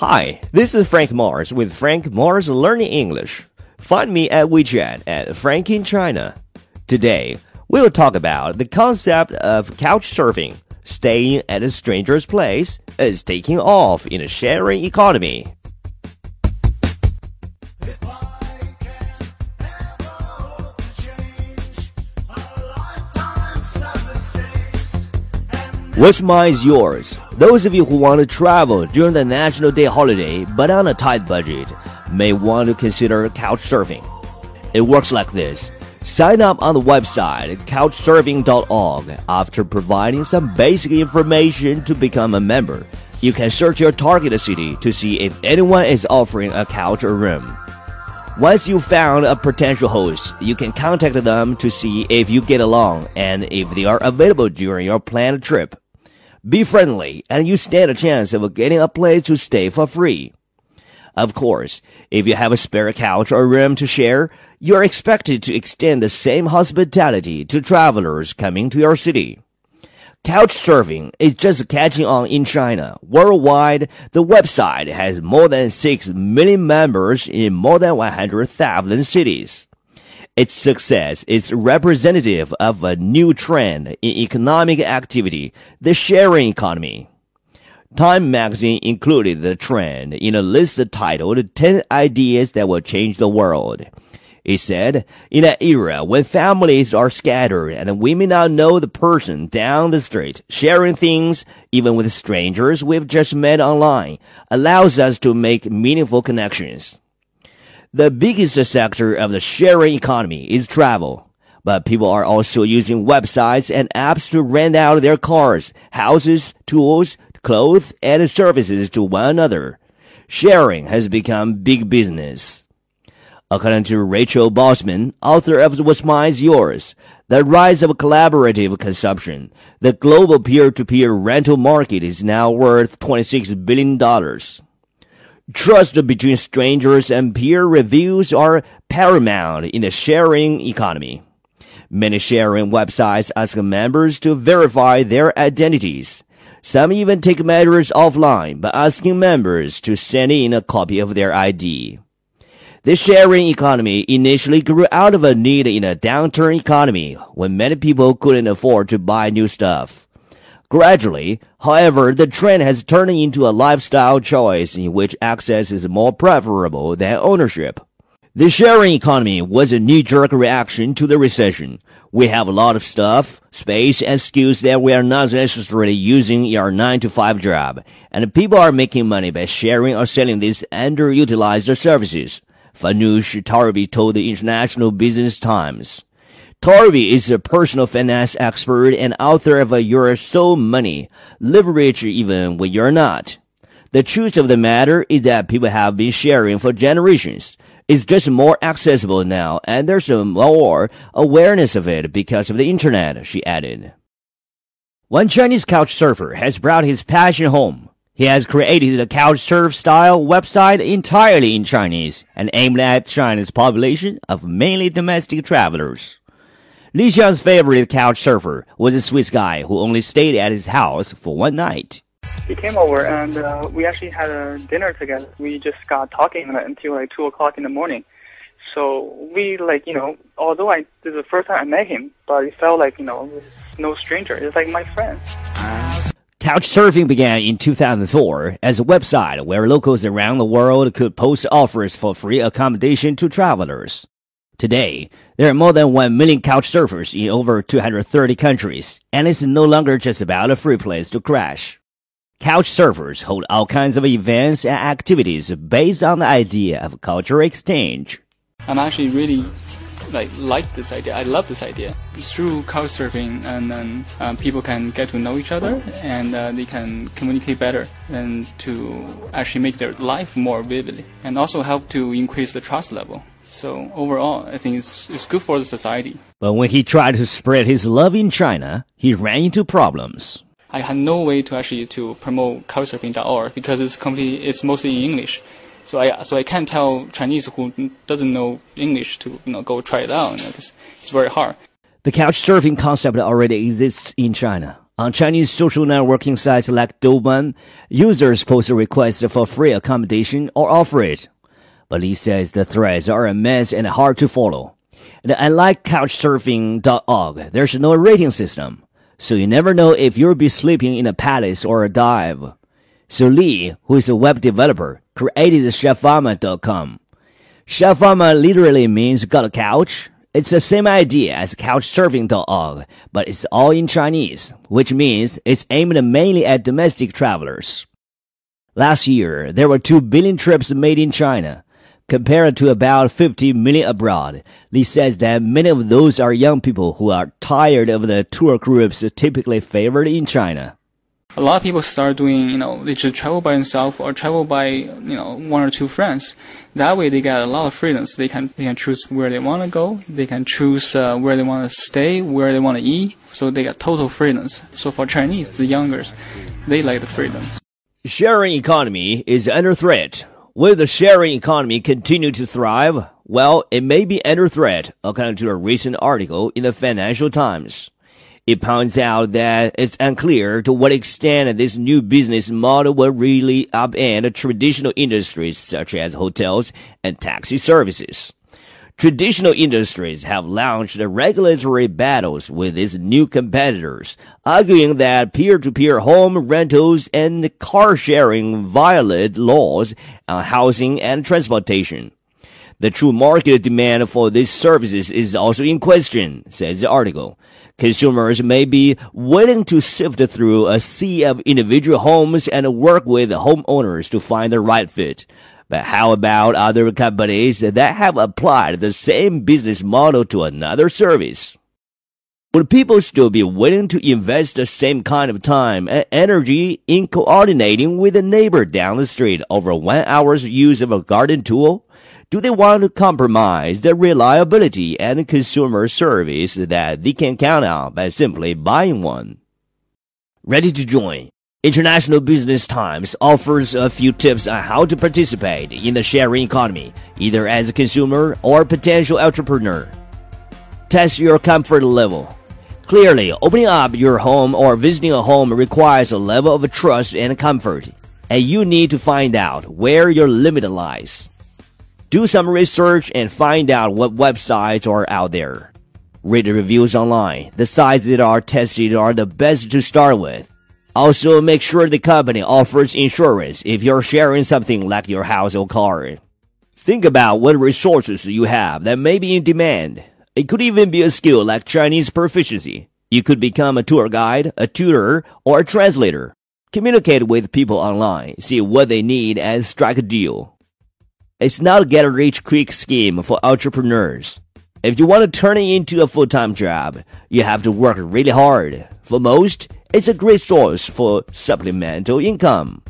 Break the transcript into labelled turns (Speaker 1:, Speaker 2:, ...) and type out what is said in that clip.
Speaker 1: Hi, this is Frank Mars with Frank Mars Learning English. Find me at WeChat at Frank in China. Today, we will talk about the concept of couch surfing. Staying at a stranger's place is taking off in a sharing economy. Which mind is yours? Those of you who want to travel during the National Day holiday but on a tight budget may want to consider couch surfing. It works like this. Sign up on the website couchsurfing.org after providing some basic information to become a member. You can search your target city to see if anyone is offering a couch or room. Once you found a potential host, you can contact them to see if you get along and if they are available during your planned trip. Be friendly, and you stand a chance of getting a place to stay for free. Of course, if you have a spare couch or room to share, you're expected to extend the same hospitality to travelers coming to your city. Couch surfing is just catching on in China. Worldwide, the website has more than 6 million members in more than 100,000 cities. Its success is representative of a new trend in economic activity, the sharing economy. Time magazine included the trend in a list titled 10 Ideas That Will Change the World. It said, in an era when families are scattered and we may not know the person down the street, sharing things, even with strangers we've just met online, allows us to make meaningful connections. The biggest sector of the sharing economy is travel. But people are also using websites and apps to rent out their cars, houses, tools, clothes, and services to one another. Sharing has become big business. According to Rachel Botsman, author of What's Mine's Yours, The Rise of Collaborative Consumption, the global peer-to-peer rental market is now worth $26 billion. Trust between strangers and peer reviews are paramount in the sharing economy. Many sharing websites ask members to verify their identities. Some even take matters offline by asking members to send in a copy of their ID. The sharing economy initially grew out of a need in a downturn economy when many people couldn't afford to buy new stuff. Gradually, however, the trend has turned into a lifestyle choice in which access is more preferable than ownership. The sharing economy was a knee-jerk reaction to the recession. We have a lot of stuff, space, and skills that we are not necessarily using in our 9 to 5 job, and people are making money by sharing or selling these underutilized services. Farnoosh Torabi told the International Business Times. Torabi is a personal finance expert and author of You're So Money, Live Rich Even When You're Not. The truth of the matter is that people have been sharing for generations. It's just more accessible now, and there's more awareness of it because of the internet, she added. One Chinese couch surfer has brought his passion home. He has created a couch surf style website entirely in Chinese and aimed at China's population of mainly domestic travelers. Li Xiang's favorite couch surfer was a Swiss guy who only stayed at his house for one night.
Speaker 2: He came over and uh, we actually had a dinner together. We just got talking until like two o'clock in the morning. So we like you know, although I this is the first time I met him, but it felt like you know, no stranger. It's like my friend.
Speaker 1: Couchsurfing began in 2004 as a website where locals around the world could post offers for free accommodation to travelers. Today, there are more than 1 million couch surfers in over 230 countries, and it's no longer just about a free place to crash. Couch surfers hold all kinds of events and activities based on the idea of cultural exchange.
Speaker 3: I'm actually really like like this idea. I love this idea. Through couch surfing, and then um, people can get to know each other, and uh, they can communicate better, and to actually make their life more vividly, and also help to increase the trust level. So overall, I think it's, it's good for the society.
Speaker 1: But when he tried to spread his love in China, he ran into problems.
Speaker 3: I had no way to actually to promote couchsurfing.org because it's completely, it's mostly in English. So I, so I can't tell Chinese who doesn't know English to, you know, go try it out. You know, it's, it's very hard.
Speaker 1: The couch surfing concept already exists in China. On Chinese social networking sites like Douban, users post requests for free accommodation or offer it. But Li says the threads are a mess and hard to follow. And unlike Couchsurfing.org, there's no rating system, so you never know if you'll be sleeping in a palace or a dive. So Li, who is a web developer, created Chefama.com. Chefama literally means got a couch, it's the same idea as Couchsurfing.org, but it's all in Chinese, which means it's aimed mainly at domestic travelers. Last year, there were 2 billion trips made in China, compared to about 50 million abroad. Li says that many of those are young people who are tired of the tour groups typically favored in China
Speaker 3: a lot of people start doing, you know, they just travel by themselves or travel by, you know, one or two friends. That way they get a lot of freedoms. They can, they can choose where they want to go. They can choose uh, where they want to stay, where they want to eat. So they get total freedoms. So for Chinese, the youngers, they like the freedom.
Speaker 1: Sharing economy is under threat. Will the sharing economy continue to thrive? Well, it may be under threat, according to a recent article in the Financial Times. It points out that it's unclear to what extent this new business model will really upend traditional industries such as hotels and taxi services. Traditional industries have launched regulatory battles with its new competitors, arguing that peer-to-peer home rentals and car sharing violate laws on housing and transportation. The true market demand for these services is also in question, says the article. Consumers may be willing to sift through a sea of individual homes and work with homeowners to find the right fit. But how about other companies that have applied the same business model to another service? Would people still be willing to invest the same kind of time and energy in coordinating with a neighbor down the street over one hour's use of a garden tool? Do they want to compromise the reliability and consumer service that they can count on by simply buying one? Ready to join? International Business Times offers a few tips on how to participate in the sharing economy, either as a consumer or potential entrepreneur. Test your comfort level. Clearly, opening up your home or visiting a home requires a level of trust and comfort, and you need to find out where your limit lies. Do some research and find out what websites are out there. Read the reviews online. The sites that are tested are the best to start with. Also, make sure the company offers insurance if you're sharing something like your house or car. Think about what resources you have that may be in demand. It could even be a skill like Chinese proficiency. You could become a tour guide, a tutor, or a translator. Communicate with people online, see what they need, and strike a deal. It's not a get rich quick scheme for entrepreneurs. If you want to turn it into a full time job, you have to work really hard. For most, it's a great source for supplemental income.